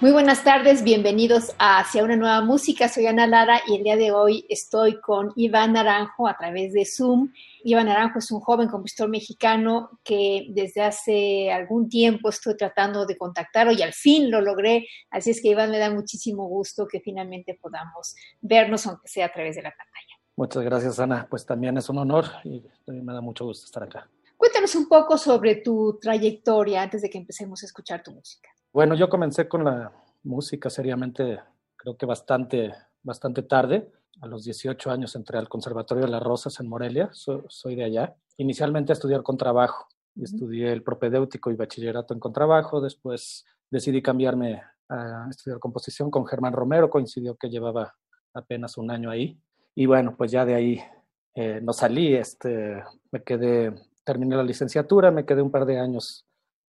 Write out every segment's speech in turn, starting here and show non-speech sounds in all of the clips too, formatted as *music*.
Muy buenas tardes, bienvenidos a Hacia una nueva música. Soy Ana Lara y el día de hoy estoy con Iván Naranjo a través de Zoom. Iván Naranjo es un joven compositor mexicano que desde hace algún tiempo estoy tratando de contactar y al fin lo logré. Así es que Iván me da muchísimo gusto que finalmente podamos vernos, aunque sea a través de la pantalla. Muchas gracias, Ana. Pues también es un honor y me da mucho gusto estar acá. Cuéntanos un poco sobre tu trayectoria antes de que empecemos a escuchar tu música. Bueno, yo comencé con la música seriamente, creo que bastante, bastante tarde. A los 18 años entré al Conservatorio de las Rosas en Morelia, soy de allá. Inicialmente a estudiar contrabajo. Estudié el propedéutico y bachillerato en contrabajo. Después decidí cambiarme a estudiar composición con Germán Romero. Coincidió que llevaba apenas un año ahí. Y bueno, pues ya de ahí eh, no salí. Este, me quedé, terminé la licenciatura, me quedé un par de años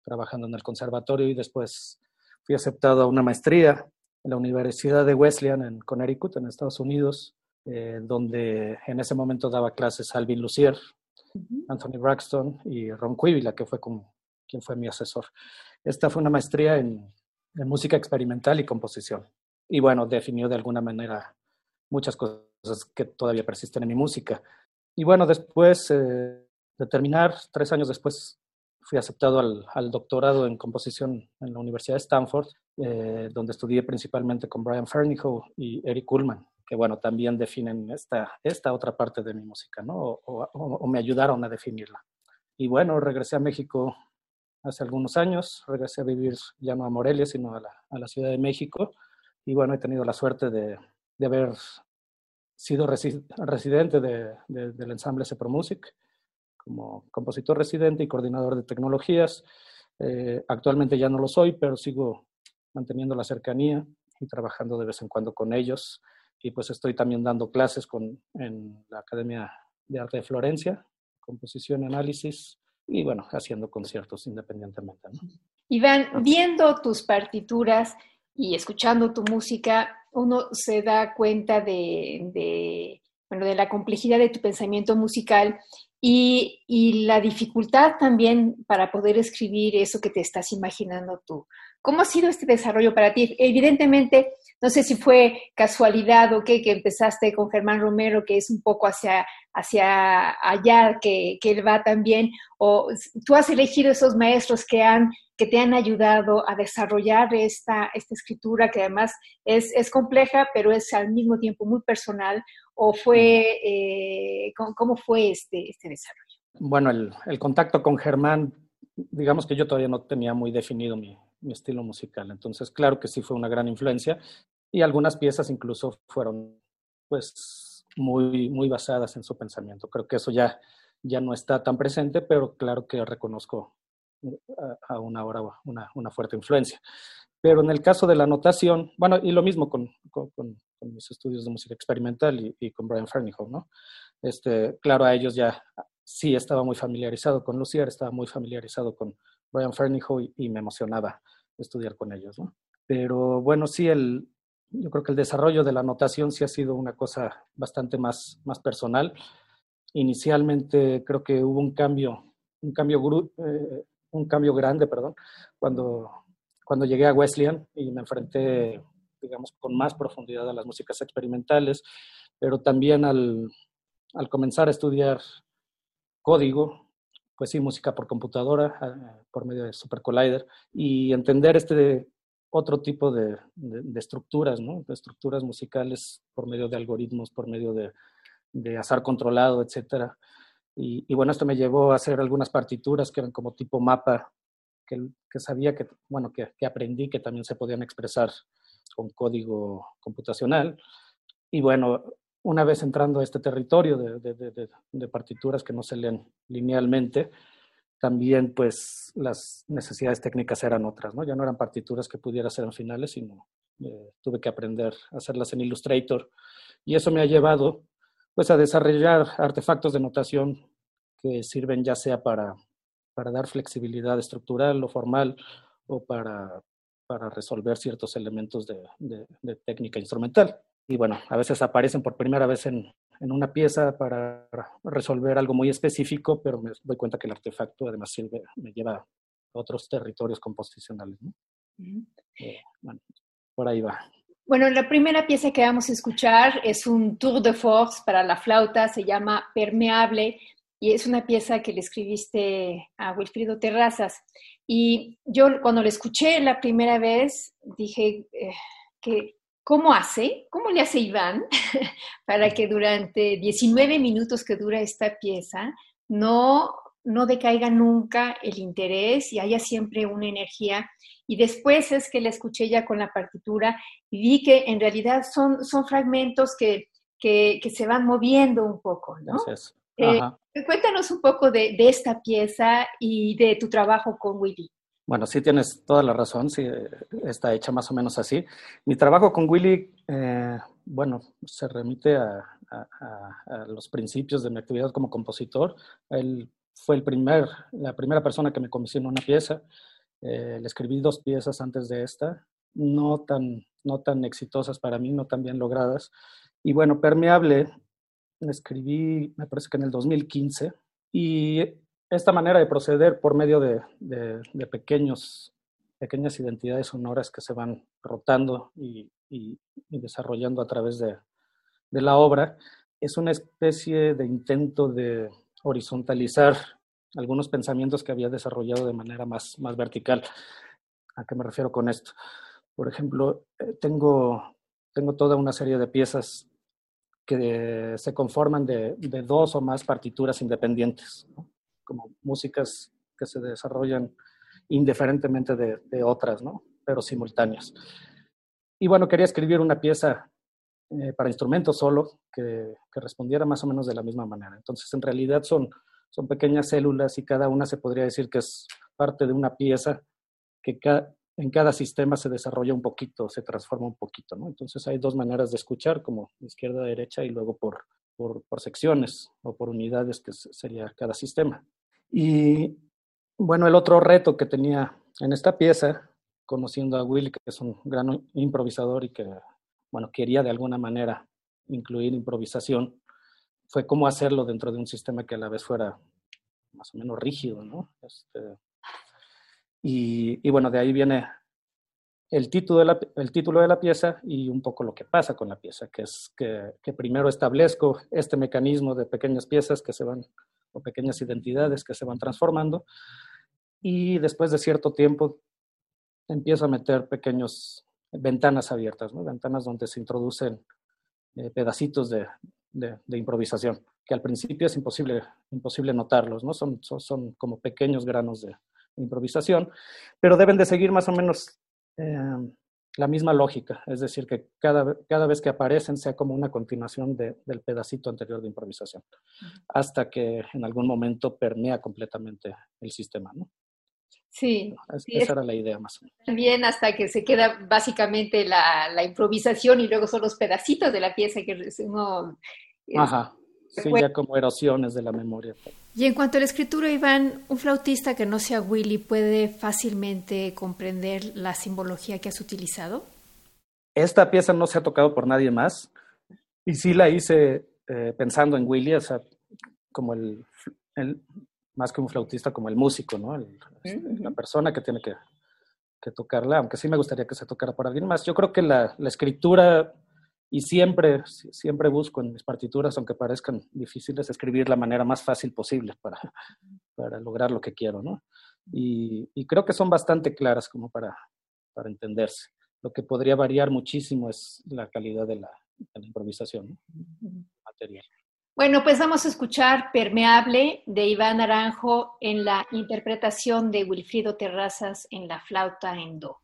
trabajando en el conservatorio y después fui aceptado a una maestría en la Universidad de Wesleyan en Connecticut, en Estados Unidos, eh, donde en ese momento daba clases Alvin Lucier, Anthony Braxton y Ron Quivila, que fue como, quien fue mi asesor. Esta fue una maestría en, música experimental y composición. Y bueno, definió de alguna manera muchas cosas que todavía persisten en mi música. Y bueno, después eh, de terminar, tres años después, fui aceptado al, doctorado en composición en la Universidad de Stanford, eh, donde estudié principalmente con Brian Fernihoe y Eric Kuhlman, que bueno, también definen esta, esta otra parte de mi música, ¿no? O, me ayudaron a definirla. Y bueno, regresé a México hace algunos años, regresé a vivir ya no a Morelia, sino a la, a la Ciudad de México. Y bueno, he tenido la suerte de, de haber sido residente de, del ensamble Cepro Music como compositor residente y coordinador de tecnologías. Eh, actualmente ya no lo soy, pero sigo manteniendo la cercanía y trabajando de vez en cuando con ellos. Y pues estoy también dando clases con, en la Academia de Arte de Florencia, composición análisis, y bueno, haciendo conciertos independientemente. Iván, viendo tus partituras y escuchando tu música, uno se da cuenta de, de, bueno, de la complejidad de tu pensamiento musical y, la dificultad también para poder escribir eso que te estás imaginando tú. ¿Cómo ha sido este desarrollo para ti? Evidentemente, no sé si fue casualidad o qué, que empezaste con Germán Romero, que es un poco hacia, hacia allá, que, que él va también, o tú has elegido esos maestros que, han, que te han ayudado a desarrollar esta, esta escritura, que además es, es compleja, pero es al mismo tiempo muy personal, o fue, eh, ¿cómo, fue este, este desarrollo? Bueno, el, el, contacto con Germán, digamos que yo todavía no tenía muy definido mi, mi, estilo musical, entonces claro que sí fue una gran influencia y algunas piezas incluso fueron pues muy, muy basadas en su pensamiento. Creo que eso ya, ya no está tan presente, pero claro que reconozco a, una hora una, una fuerte influencia. Pero en el caso de la notación, bueno, y lo mismo con, con, con, mis estudios de música experimental y, con Brian Fernihoff, ¿no? Este, claro, a ellos ya sí estaba muy familiarizado con Lucier, estaba muy familiarizado con Brian Fernihoff y, y, me emocionaba estudiar con ellos, ¿no? Pero bueno, sí, el, yo creo que el desarrollo de la notación sí ha sido una cosa bastante más, más personal. Inicialmente creo que hubo un cambio, un cambio, eh, un cambio grande, perdón, cuando cuando llegué a Wesleyan y me enfrenté, digamos, con más profundidad a las músicas experimentales, pero también al, al comenzar a estudiar código, pues sí, música por computadora, eh, por medio de Super Collider, y entender este otro tipo de, estructuras, ¿no? De estructuras musicales por medio de algoritmos, por medio de, de azar controlado, etcétera. Y, bueno, esto me llevó a hacer algunas partituras que eran como tipo mapa, que, que sabía que, bueno, que, que, aprendí que también se podían expresar con código computacional. Y bueno, una vez entrando a este territorio de, partituras que no se leen linealmente, también pues las necesidades técnicas eran otras, ¿no? Ya no eran partituras que pudiera hacer en finales, sino eh, tuve que aprender a hacerlas en Illustrator. Y eso me ha llevado pues a desarrollar artefactos de notación que sirven ya sea para, para dar flexibilidad estructural o formal o para, para resolver ciertos elementos de, de, técnica instrumental. Y bueno, a veces aparecen por primera vez en, en, una pieza para resolver algo muy específico, pero me doy cuenta que el artefacto además sirve, me lleva a otros territorios composicionales. Eh, bueno, por ahí va. Bueno, la primera pieza que vamos a escuchar es un tour de force para la flauta, se llama Permeable y es una pieza que le escribiste a Wilfrido Terrazas. Y yo cuando la escuché la primera vez dije eh, que ¿cómo hace? ¿Cómo le hace Iván *laughs* para que durante 19 minutos que dura esta pieza no, no decaiga nunca el interés y haya siempre una energía y después es que la escuché ya con la partitura y vi que en realidad son, son fragmentos que, que, se van moviendo un poco, ¿no? Eh, cuéntanos un poco de, de, esta pieza y de tu trabajo con Willy. Bueno, sí tienes toda la razón, sí, está hecha más o menos así. Mi trabajo con Willy, eh, bueno, se remite a, a, los principios de mi actividad como compositor. Él fue el primer, la primera persona que me comisionó una pieza. Eh, le escribí dos piezas antes de esta, no tan, no tan exitosas para mí, no tan bien logradas. Y bueno, Permeable, escribí, me parece que en el 2015, y esta manera de proceder por medio de, de, pequeños, pequeñas identidades sonoras que se van rotando y, y, desarrollando a través de, de la obra, es una especie de intento de horizontalizar algunos pensamientos que había desarrollado de manera más, más vertical. ¿A qué me refiero con esto? Por ejemplo, eh, tengo, tengo toda una serie de piezas que se conforman de, de dos o más partituras independientes, como músicas que se desarrollan indiferentemente de, de, otras, ¿no? pero simultáneas. Y bueno, quería escribir una pieza eh, para instrumentos solo que, que, respondiera más o menos de la misma manera. Entonces, en realidad son son pequeñas células y cada una se podría decir que es parte de una pieza que en cada sistema se desarrolla un poquito, se transforma un poquito, ¿no? Entonces hay dos maneras de escuchar, como izquierda, derecha y luego por, por, por secciones o por unidades, que sería cada sistema. Y bueno, el otro reto que tenía en esta pieza, conociendo a Will, que es un gran improvisador y que, bueno, quería de alguna manera incluir improvisación, fue cómo hacerlo dentro de un sistema que a la vez fuera más o menos rígido, ¿no? Este, y, bueno, de ahí viene el título, de la, el título de la pieza y un poco lo que pasa con la pieza, que es que, primero establezco este mecanismo de pequeñas piezas que se van, o pequeñas identidades que se van transformando, y después de cierto tiempo empiezo a meter pequeños ventanas abiertas, ventanas donde se introducen eh, pedacitos de, de, improvisación, que al principio es imposible, imposible notarlos, ¿no? Son, son, como pequeños granos de, improvisación, pero deben de seguir más o menos eh, la misma lógica, es decir, que cada, cada vez que aparecen sea como una continuación de, del pedacito anterior de improvisación, hasta que en algún momento permea completamente el sistema, ¿no? Sí, esa era la idea más o menos. También hasta que se queda básicamente la, la, improvisación y luego son los pedacitos de la pieza que uno Ajá. Sí, ya como erosiones de la memoria. Y en cuanto a la escritura, Iván, un flautista que no sea Willy puede fácilmente comprender la simbología que has utilizado. Esta pieza no se ha tocado por nadie más y sí la hice eh, pensando en Willy, o sea, como el, el, más que un flautista, como el músico, ¿no? La persona que tiene que, que, tocarla, aunque sí me gustaría que se tocara por alguien más. Yo creo que la, la escritura y siempre, siempre busco en mis partituras, aunque parezcan difíciles, escribir la manera más fácil posible para, *laughs* para lograr lo que quiero, ¿no? Y, creo que son bastante claras como para, para entenderse. Lo que podría variar muchísimo es la calidad de la, improvisación material. Bueno, pues vamos a escuchar Permeable de Iván Naranjo en la interpretación de Wilfrido Terrazas en la flauta en Do.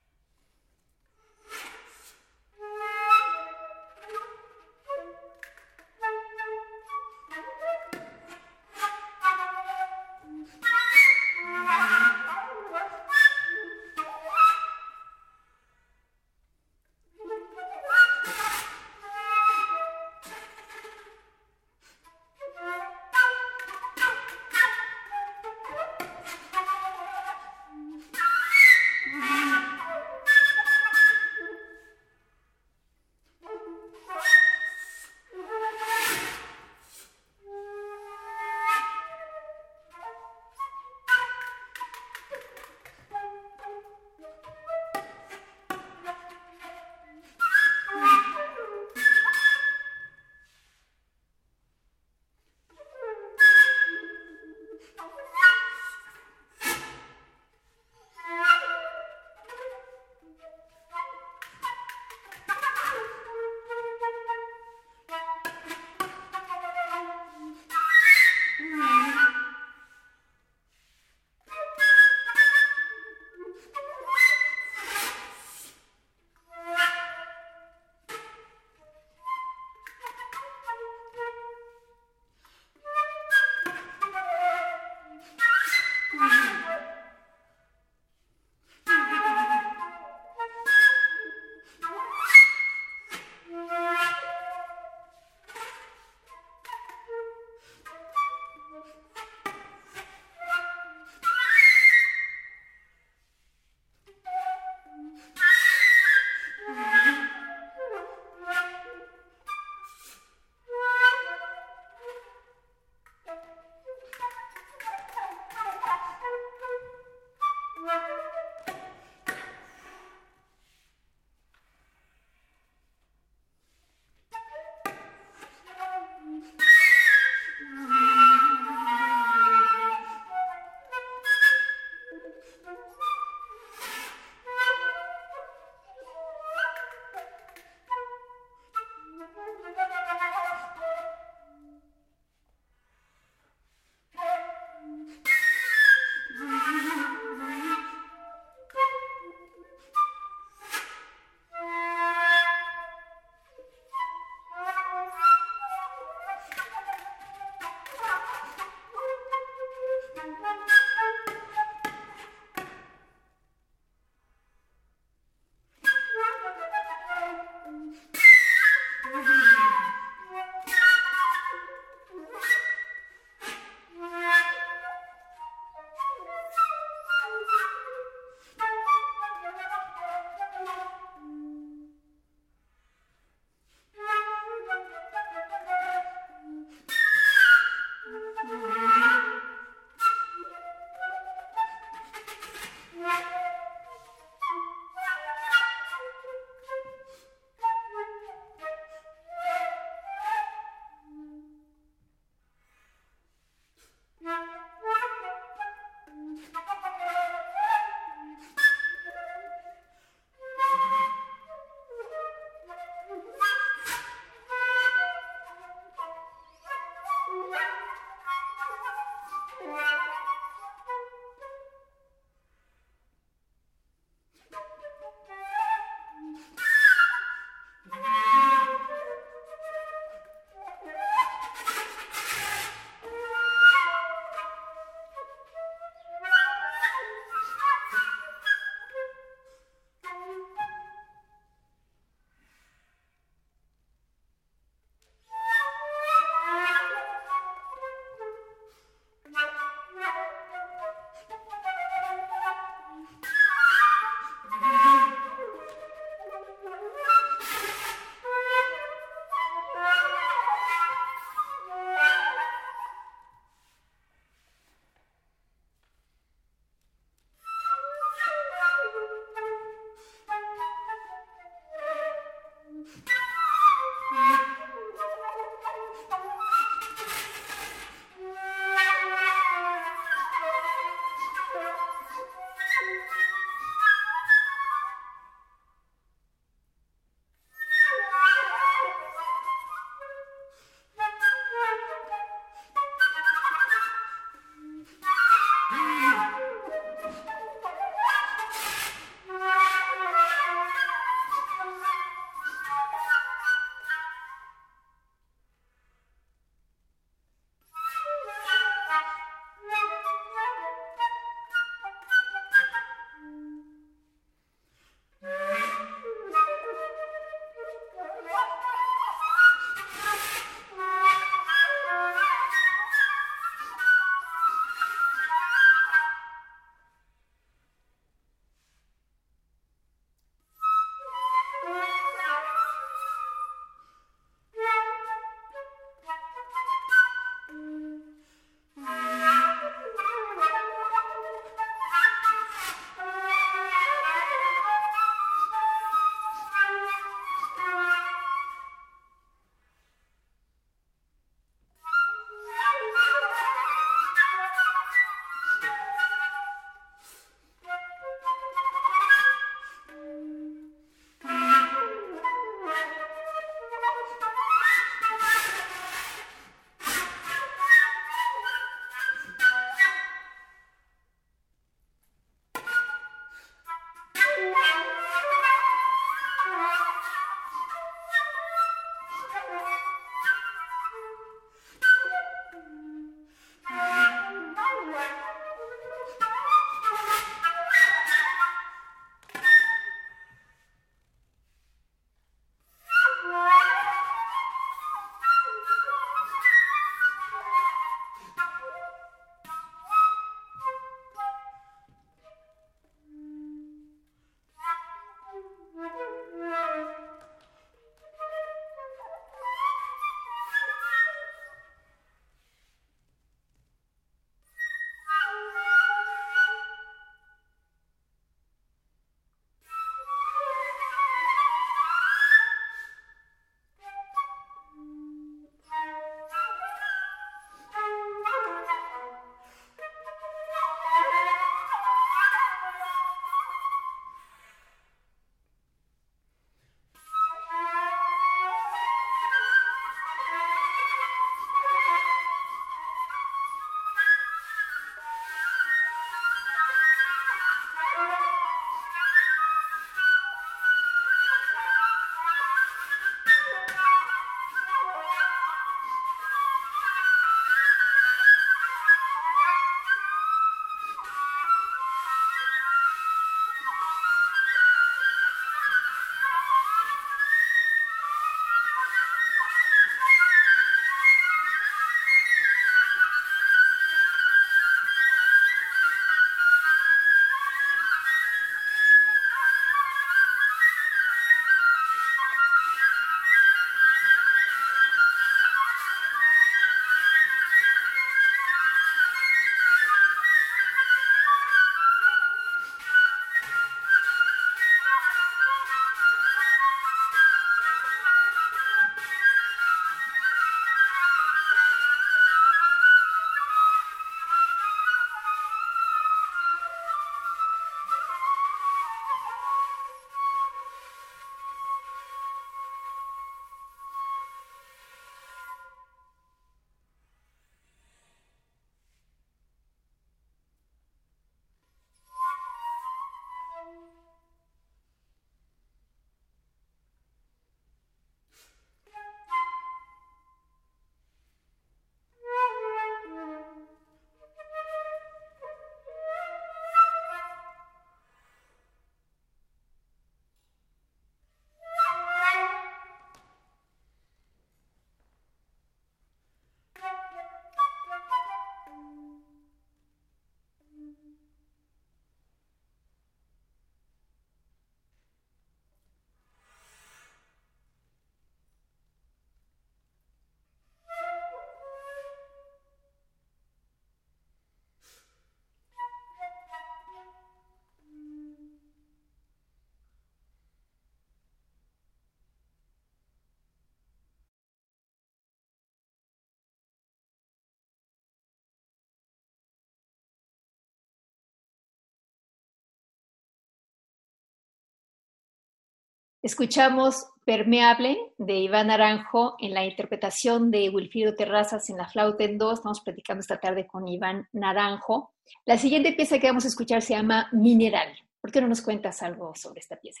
Escuchamos Permeable de Iván Naranjo en la interpretación de Wilfrido Terrazas en la flauta en dos. Estamos platicando esta tarde con Iván Naranjo. La siguiente pieza que vamos a escuchar se llama Mineral. ¿Por qué no nos cuentas algo sobre esta pieza,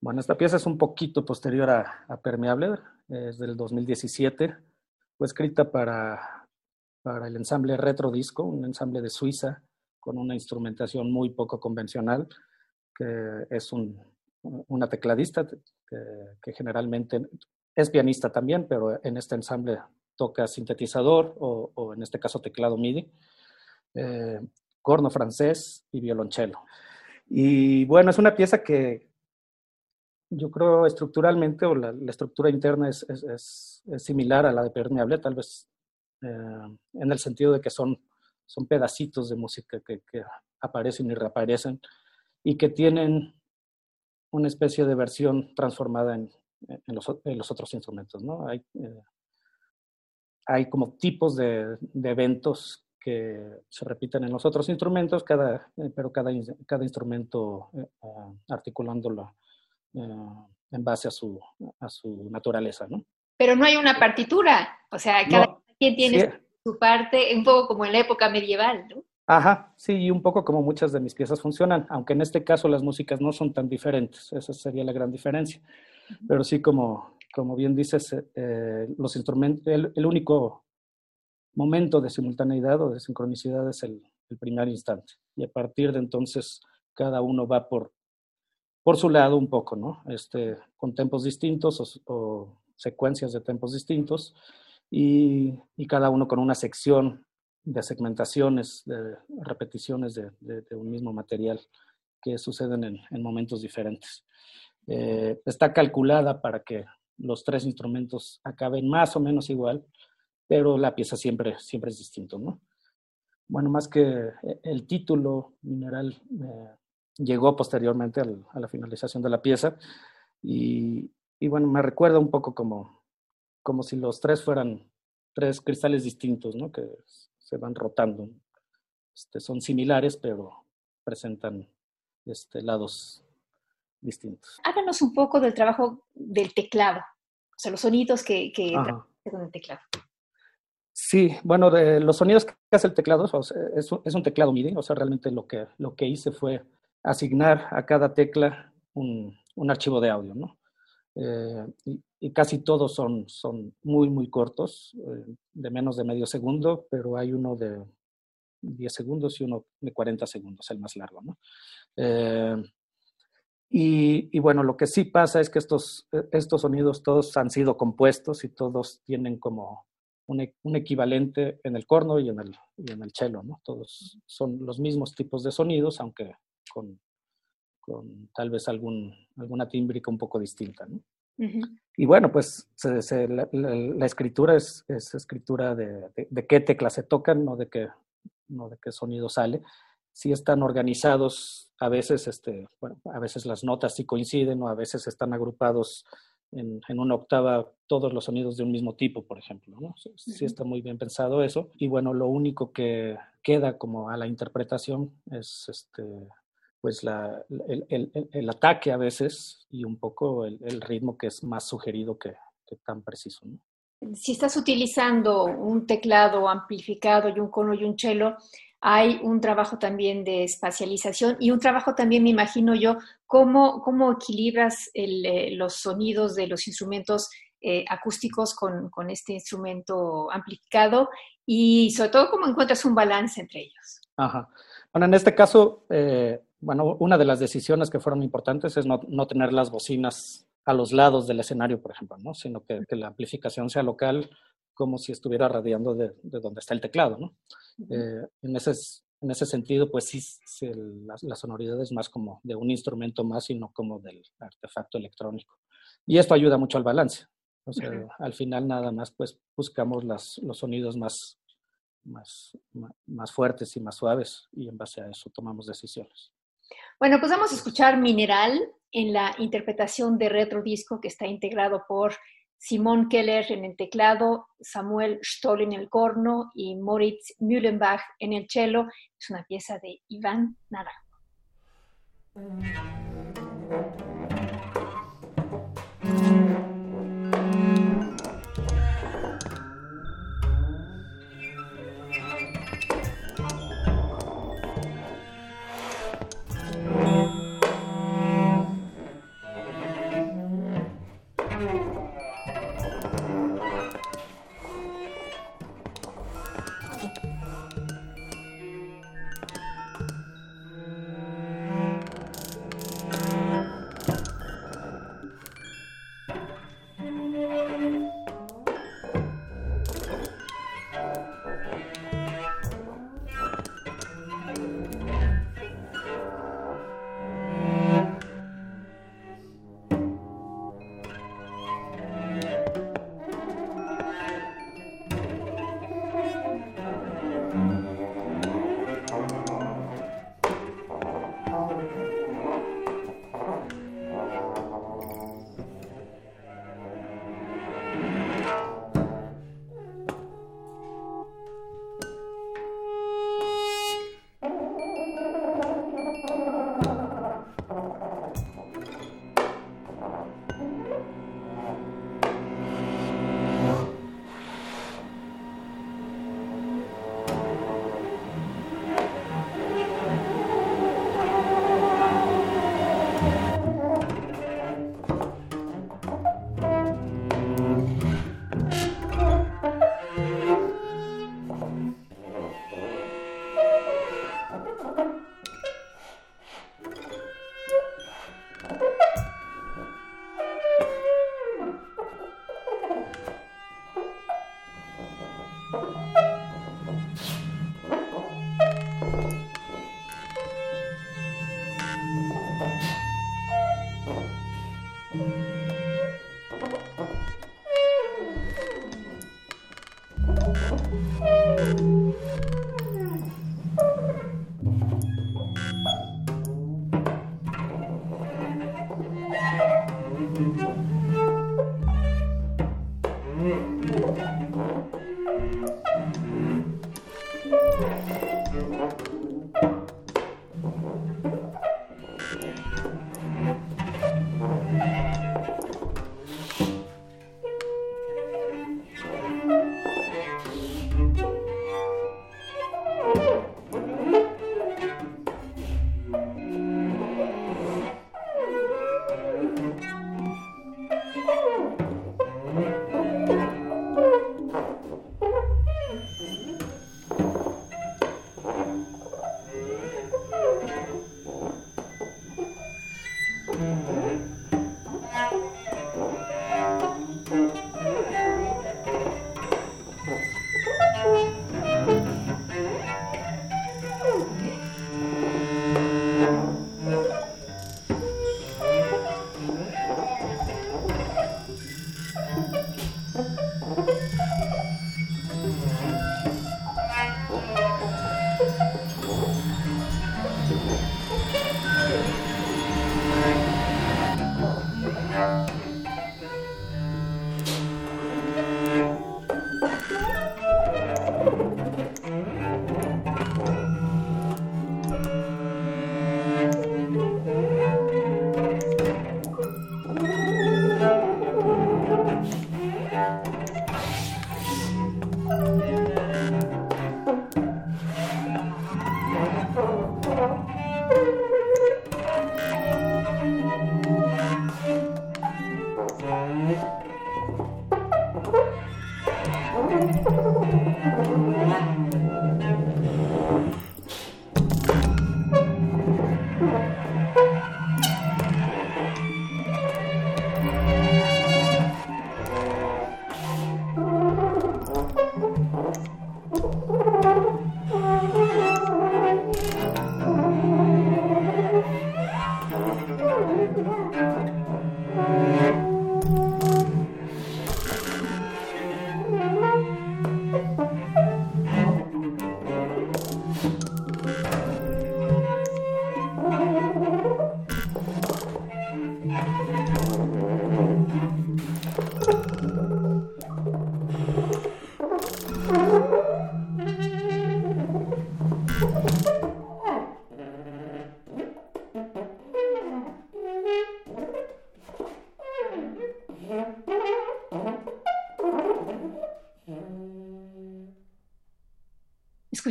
Bueno, esta pieza es un poquito posterior a, Permeable, es del 2017. Fue escrita para, para el ensamble Retro Disco, un ensamble de Suiza con una instrumentación muy poco convencional, que es un, una tecladista que, generalmente es pianista también, pero en este ensamble toca sintetizador o, en este caso teclado MIDI, eh, corno francés y violonchelo. Y bueno, es una pieza que yo creo estructuralmente o la, estructura interna es, es, similar a la de Permeable, tal vez eh, en el sentido de que son, son pedacitos de música que, que aparecen y reaparecen y que tienen una especie de versión transformada en, en, los, en los, otros instrumentos. ¿no? Hay, eh, hay como tipos de, de, eventos que se repiten en los otros instrumentos, cada, eh, pero cada, cada instrumento eh, ah, articulándolo en base a su, a su naturaleza. ¿no? Pero no hay una partitura, o sea, cada quien tiene su parte, un poco como en la época medieval, ¿no? Ajá, sí, y un poco como muchas de mis piezas funcionan, aunque en este caso las músicas no son tan diferentes, esa sería la gran diferencia. Pero sí, como, como bien dices, eh, los instrumentos, el, único momento de simultaneidad o de sincronicidad es el, primer instante. Y a partir de entonces, cada uno va por, por su lado un poco, ¿no? Este, con tempos distintos o, secuencias de tempos distintos, y, y cada uno con una sección de segmentaciones, de repeticiones de, un mismo material que suceden en, momentos diferentes. Eh, está calculada para que los tres instrumentos acaben más o menos igual, pero la pieza siempre, siempre es distinto, ¿no? Bueno, más que eh, el título mineral eh, llegó posteriormente a la finalización de la pieza y, y, bueno, me recuerda un poco como, como si los tres fueran tres cristales distintos, ¿no? Que se van rotando. Este, son similares, pero presentan este, lados distintos. Háganos un poco del trabajo del teclado, o sea, los sonidos que, que con el teclado. Sí, bueno, de los sonidos que hace el teclado es, un teclado MIDI, o sea, realmente lo que, lo que hice fue asignar a cada tecla un, un archivo de audio, ¿no? Eh, y, casi todos son, son muy, muy cortos, eh, de menos de medio segundo, pero hay uno de 10 segundos y uno de 40 segundos, el más largo. ¿no? Eh, y, y, bueno, lo que sí pasa es que estos, estos sonidos todos han sido compuestos y todos tienen como un, e, un equivalente en el corno y en el, y en el cello, ¿no? Todos son los mismos tipos de sonidos, aunque con con tal vez algún, alguna tímbrica un poco distinta. ¿no? Y bueno, pues la, escritura es, es escritura de, de, qué teclas se tocan, no de qué, no de qué sonido sale. Si están organizados, a veces, este, bueno, a veces las notas sí coinciden o a veces están agrupados en, en, una octava todos los sonidos de un mismo tipo, por ejemplo. ¿no? Sí, está muy bien pensado eso. Y bueno, lo único que queda como a la interpretación es este, pues la, el, el, ataque a veces y un poco el, ritmo que es más sugerido que, tan preciso. Si estás utilizando un teclado amplificado y un cono y un cello, hay un trabajo también de espacialización y un trabajo también, me imagino yo, cómo, cómo equilibras eh, los sonidos de los instrumentos eh, acústicos con, con, este instrumento amplificado y sobre todo cómo encuentras un balance entre ellos. Ajá. Bueno, en este caso, eh, bueno, una de las decisiones que fueron importantes es no, no, tener las bocinas a los lados del escenario, por ejemplo, ¿no? sino que, que la amplificación sea local como si estuviera radiando de, de donde está el teclado. ¿no? eh, en, ese, en ese sentido, pues sí, la, la, sonoridad es más como de un instrumento más y no como del artefacto electrónico. Y esto ayuda mucho al balance. O sea, al final nada más pues buscamos las, los sonidos más, más, más fuertes y más suaves y en base a eso tomamos decisiones. Bueno, pues vamos a escuchar Mineral en la interpretación de Retro Disco que está integrado por Simón Keller en el teclado, Samuel Stoll en el corno y Moritz Mühlenbach en el cello. Es una pieza de Iván Naranjo.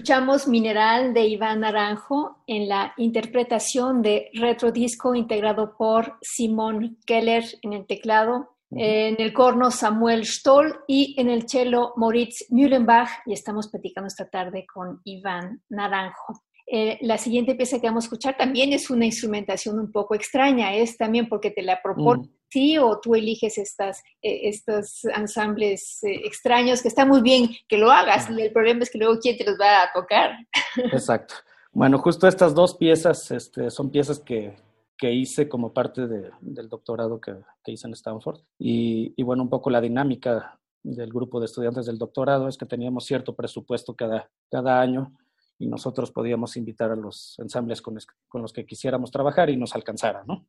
Escuchamos Mineral de Iván Naranjo en la interpretación de Retro Disco integrado por Simón Keller en el teclado, en el corno Samuel Stoll y en el cello Moritz Mühlenbach. Y estamos platicando esta tarde con Iván Naranjo. Eh, la siguiente pieza que vamos a escuchar también es una instrumentación un poco extraña, es también porque te la propone sí o tú eliges estas, eh, estos ensambles eh, extraños que está muy bien que lo hagas. El problema es que luego quién te los va a tocar. *laughs* Exacto. Bueno, justo estas dos piezas este, son piezas que, que hice como parte de, del doctorado que, que, hice en Stanford. Y, y, bueno, un poco la dinámica del grupo de estudiantes del doctorado es que teníamos cierto presupuesto cada, cada año y nosotros podíamos invitar a los ensambles con, con los que quisiéramos trabajar y nos alcanzara, ¿no?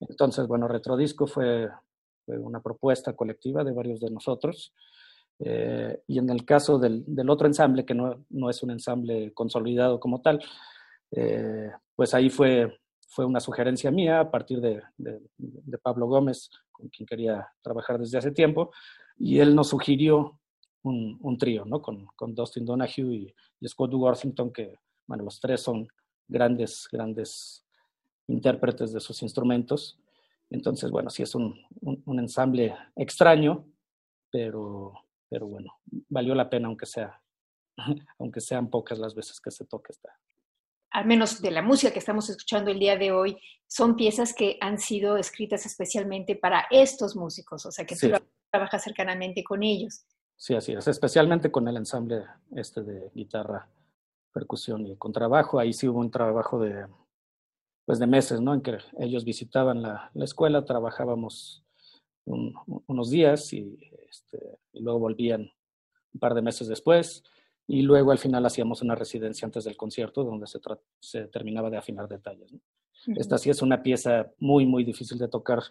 Entonces, bueno, Retrodisco fue, fue, una propuesta colectiva de varios de nosotros. Eh, y en el caso del, del otro ensamble, que no, no, es un ensamble consolidado como tal, eh, pues ahí fue, fue una sugerencia mía a partir de, de, de, Pablo Gómez, con quien quería trabajar desde hace tiempo, y él nos sugirió un, un trío, ¿no? Con, con Dustin Donahue y, y Scott Worthington, que, bueno, los tres son grandes, grandes intérpretes de sus instrumentos. Entonces, bueno, sí es un, un, un, ensamble extraño, pero, pero bueno, valió la pena aunque sea, *laughs* aunque sean pocas las veces que se toque esta. Al menos de la música que estamos escuchando el día de hoy, son piezas que han sido escritas especialmente para estos músicos, o sea que sí. tú trabajas cercanamente con ellos. Sí, así es, especialmente con el ensamble este de guitarra, percusión y contrabajo. Ahí sí hubo un trabajo de, pues de meses, ¿no? En que ellos visitaban la, la escuela, trabajábamos un, unos días y, este, y, luego volvían un par de meses después. Y luego al final hacíamos una residencia antes del concierto donde se, se terminaba de afinar detalles. ¿no? Uh -huh. Esta sí es una pieza muy, muy difícil de tocar,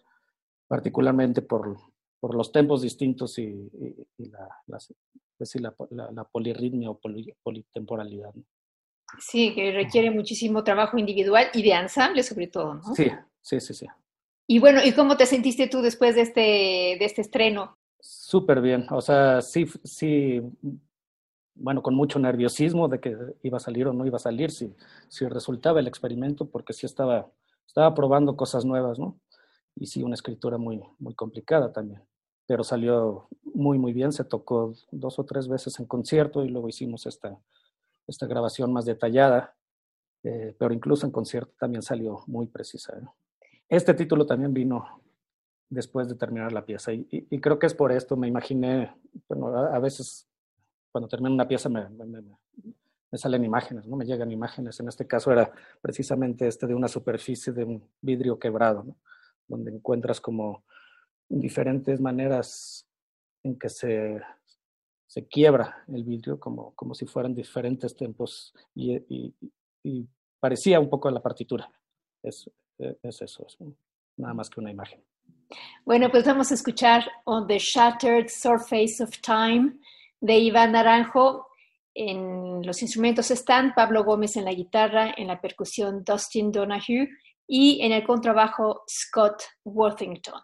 particularmente por, por los tempos distintos y, y, y la, las, pues sí, la, la, la, polirritmia o poli, politemporalidad. ¿no? Sí, que requiere muchísimo trabajo individual y de ensamble sobre todo, ¿no? Sí, sí, sí, sí. Y bueno, ¿y cómo te sentiste tú después de este, de este estreno? Súper bien, o sea, sí, sí, bueno, con mucho nerviosismo de que iba a salir o no iba a salir, si, si resultaba el experimento, porque sí estaba, estaba probando cosas nuevas, ¿no? Y sí, una escritura muy, muy complicada también pero salió muy, muy bien. Se tocó dos o tres veces en concierto y luego hicimos esta, esta grabación más detallada, eh, pero incluso en concierto también salió muy precisa. ¿eh? Este título también vino después de terminar la pieza y, creo que es por esto, me imaginé, bueno, a, veces cuando termino una pieza me, me, salen imágenes, ¿no? Me llegan imágenes. En este caso era precisamente este de una superficie de un vidrio quebrado. Donde encuentras como diferentes maneras en que se, se quiebra el vidrio, como, como si fueran diferentes tempos, y, y, y parecía un poco a la partitura. Es, es eso, es nada más que una imagen. Bueno, pues vamos a escuchar On the Shattered Surface of Time de Iván Naranjo. En los instrumentos están Pablo Gómez en la guitarra, en la percusión Dustin Donahue y en el contrabajo Scott Worthington.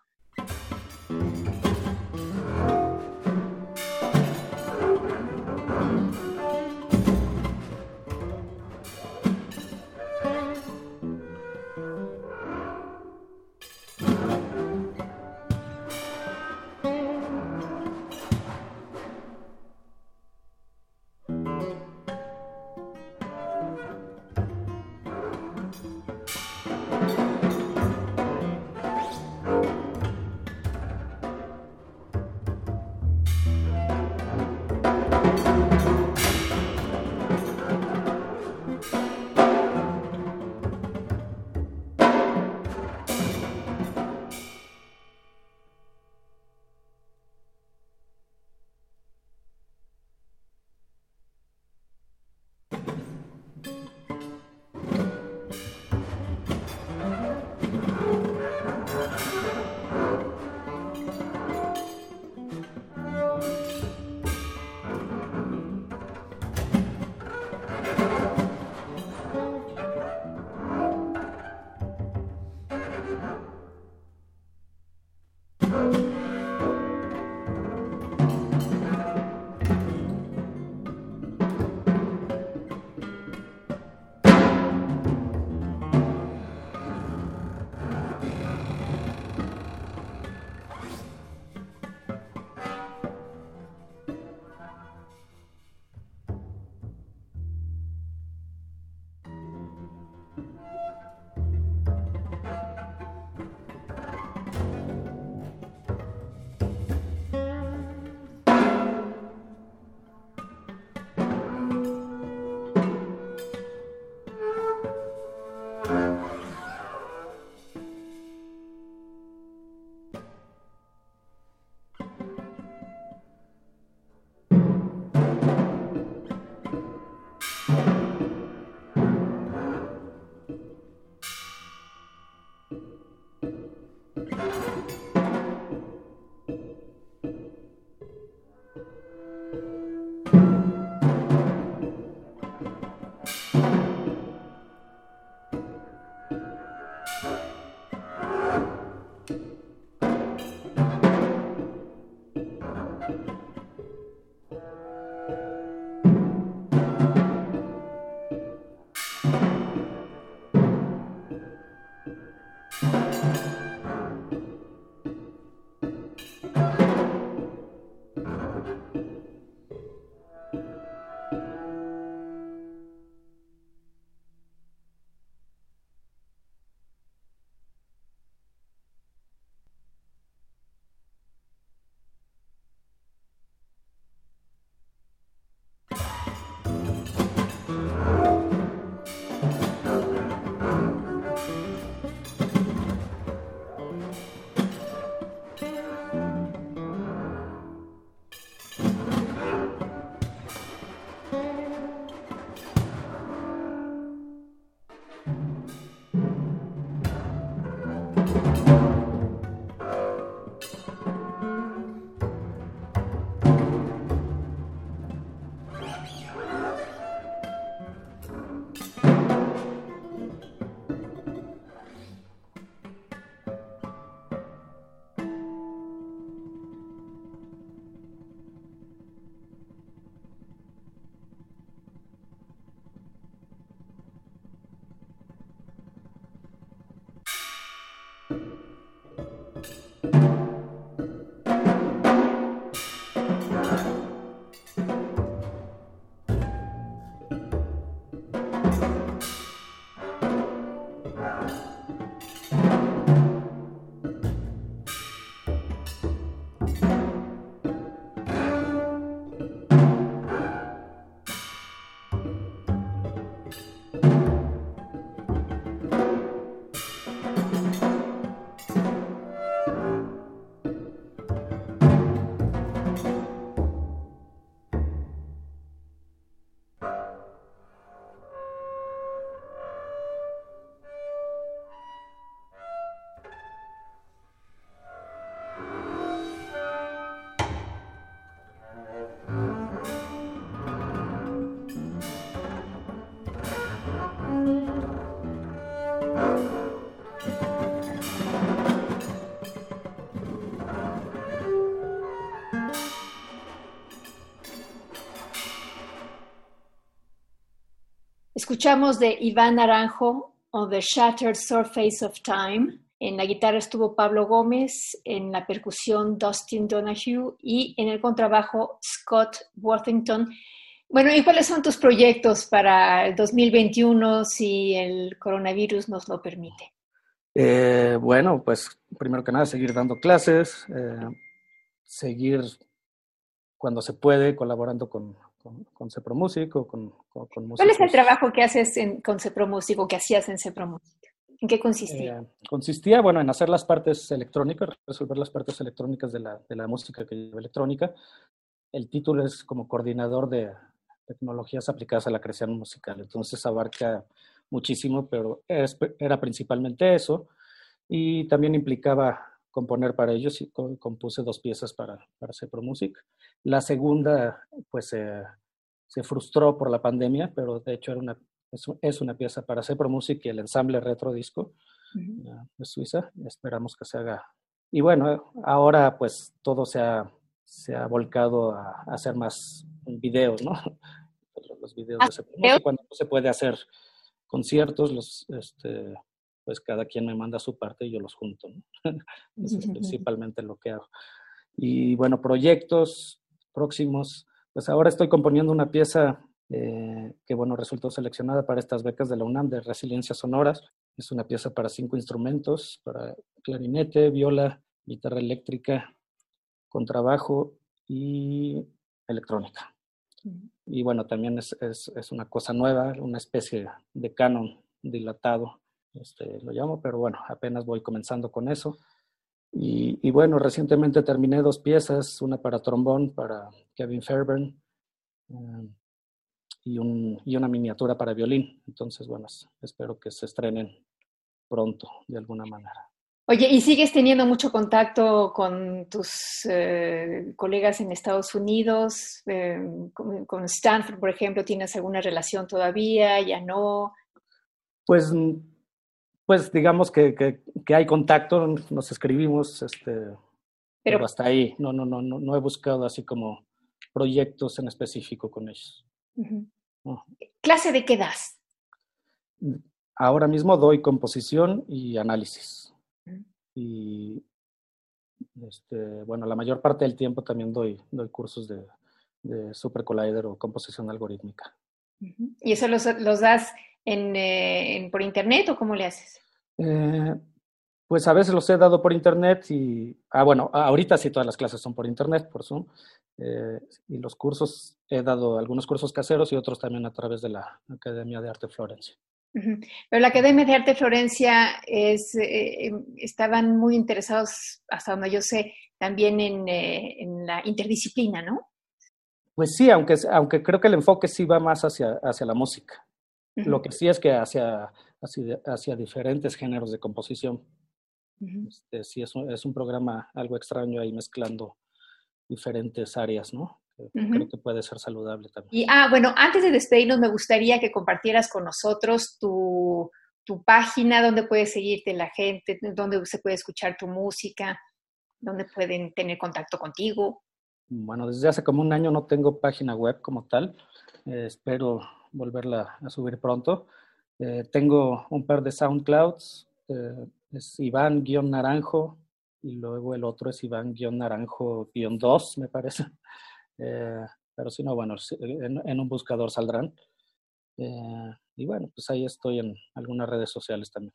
Escuchamos de Iván Naranjo, On the Shattered Surface of Time. En la guitarra estuvo Pablo Gómez, en la percusión Dustin Donahue y en el contrabajo Scott Worthington. Bueno, ¿y cuáles son tus proyectos para el 2021 si el coronavirus nos lo permite? Eh, bueno, pues primero que nada, seguir dando clases, eh, seguir cuando se puede colaborando con, con, Cepro Músico, con, con, ¿Cuál es el trabajo que haces en, con Cepro Músico, que hacías en Cepro Músico? ¿En qué consistía? Eh, consistía, bueno, en hacer las partes electrónicas, resolver las partes electrónicas de la, de la música que lleva electrónica. El título es como coordinador de tecnologías aplicadas a la creación musical, entonces abarca muchísimo, pero era principalmente eso. Y también implicaba componer para ellos y compuse dos piezas para, para Cepro Music. La segunda, pues, se frustró por la pandemia, pero de hecho era una, es, una pieza para Cepro Music y el ensamble Retro Disco de Suiza. Esperamos que se haga. Y bueno, ahora pues todo se ha, se ha volcado a, hacer más videos, ¿no? *laughs* Los videos de Cepro Music, cuando se puede hacer conciertos, los, este, pues cada quien me manda su parte y yo los junto. ¿no? *laughs* Eso es principalmente lo que hago. Y bueno, proyectos próximos. Pues ahora estoy componiendo una pieza eh, que, bueno, resultó seleccionada para estas becas de la UNAM de Resiliencia Sonoras. Es una pieza para cinco instrumentos, para clarinete, viola, guitarra eléctrica, contrabajo y electrónica. Y bueno, también es, es, es, una cosa nueva, una especie de canon dilatado este, lo llamo, pero bueno, apenas voy comenzando con eso. Y, bueno, recientemente terminé dos piezas, una para trombón, para Kevin Fairburn, eh, y, un, y, una miniatura para violín. Entonces, bueno, espero que se estrenen pronto, de alguna manera. Oye, ¿y sigues teniendo mucho contacto con tus eh, colegas en Estados Unidos? Eh, con, con, Stanford, por ejemplo, ¿tienes alguna relación todavía? ¿Ya no? Pues pues digamos que, que, hay contacto, nos escribimos, este, pero, hasta ahí, no, no, no, no, no he buscado así como proyectos en específico con ellos. ¿Clase de qué das? Ahora mismo doy composición y análisis. Y este, bueno, la mayor parte del tiempo también doy, doy cursos de, de Super Collider o composición algorítmica. ¿Y eso los, los das eh, en, por internet o cómo le haces? Eh, pues a veces los he dado por internet y, ah, bueno, ahorita sí todas las clases son por internet, por Zoom. Eh, y los cursos, he dado algunos cursos caseros y otros también a través de la Academia de Arte Florencia. Pero la Academia de Arte Florencia es, estaban muy interesados, hasta donde yo sé, también en, en, la interdisciplina, ¿no? Pues sí, aunque, aunque creo que el enfoque sí va más hacia, hacia la música. Lo que sí es que hacia, hacia, hacia diferentes géneros de composición. este, sí, es un, es un programa algo extraño ahí mezclando diferentes áreas, ¿no? Creo que puede ser saludable también. Y, ah, bueno, antes de despedirnos, me gustaría que compartieras con nosotros tu, tu página, donde puede seguirte la gente, donde se puede escuchar tu música, donde pueden tener contacto contigo. Bueno, desde hace como un año no tengo página web como tal. Eh, espero volverla a subir pronto. Eh, tengo un par de SoundClouds, eh, es Iván-Naranjo y luego el otro es Iván-Naranjo-2, me parece. *laughs* Eh, pero si no, bueno, en, un buscador saldrán. y bueno, pues ahí estoy en algunas redes sociales también.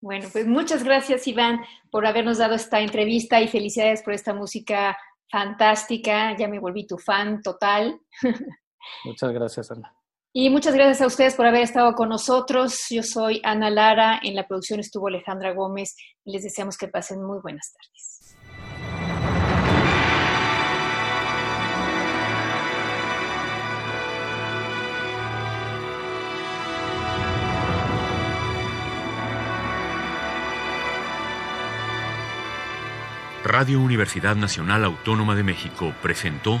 Bueno, pues muchas gracias Iván por habernos dado esta entrevista y felicidades por esta música fantástica. Ya me volví tu fan total. *laughs* Muchas gracias, Ana. Y muchas gracias a ustedes por haber estado con nosotros. Yo soy Ana Lara, en la producción estuvo Alejandra Gómez y les deseamos que pasen muy buenas tardes. Radio Universidad Nacional Autónoma de México presentó